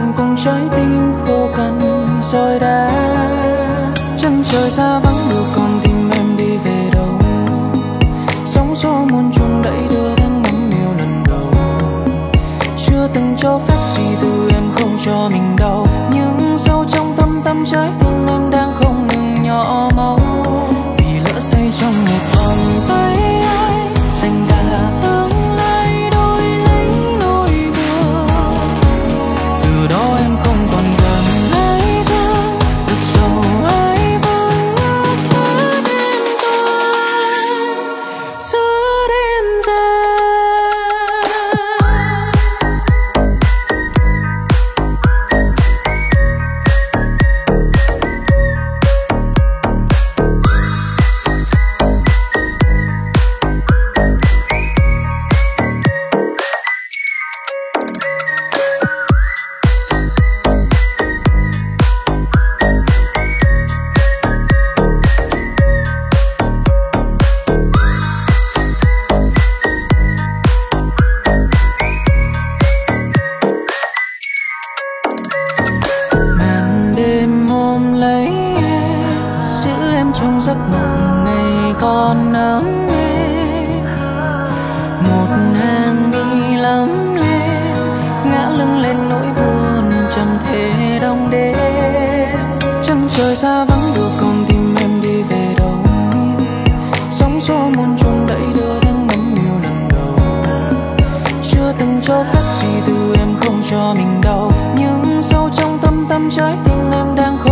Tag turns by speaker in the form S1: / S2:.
S1: sâu cùng trái tim khô cằn rồi đã. Chân trời xa vắng được con tim em đi về đâu. Sóng gió muôn trùng đẩy đưa đến ngắm yêu lần đầu. Chưa từng cho phép gì từ em không cho mình đau. Nhưng sâu trong thâm tâm trái giấc mộng ngày còn ấm em, một hàng mi lấm lên ngã lưng lên nỗi buồn chẳng thể đong đếm. Chân trời xa vắng được con tim em đi về đâu. Sóng gió muôn trùng đẩy đưa đang ngắm yêu lần đầu. Chưa từng cho phép gì từ em không cho mình đau. Nhưng sâu trong tâm tâm trái tim em đang không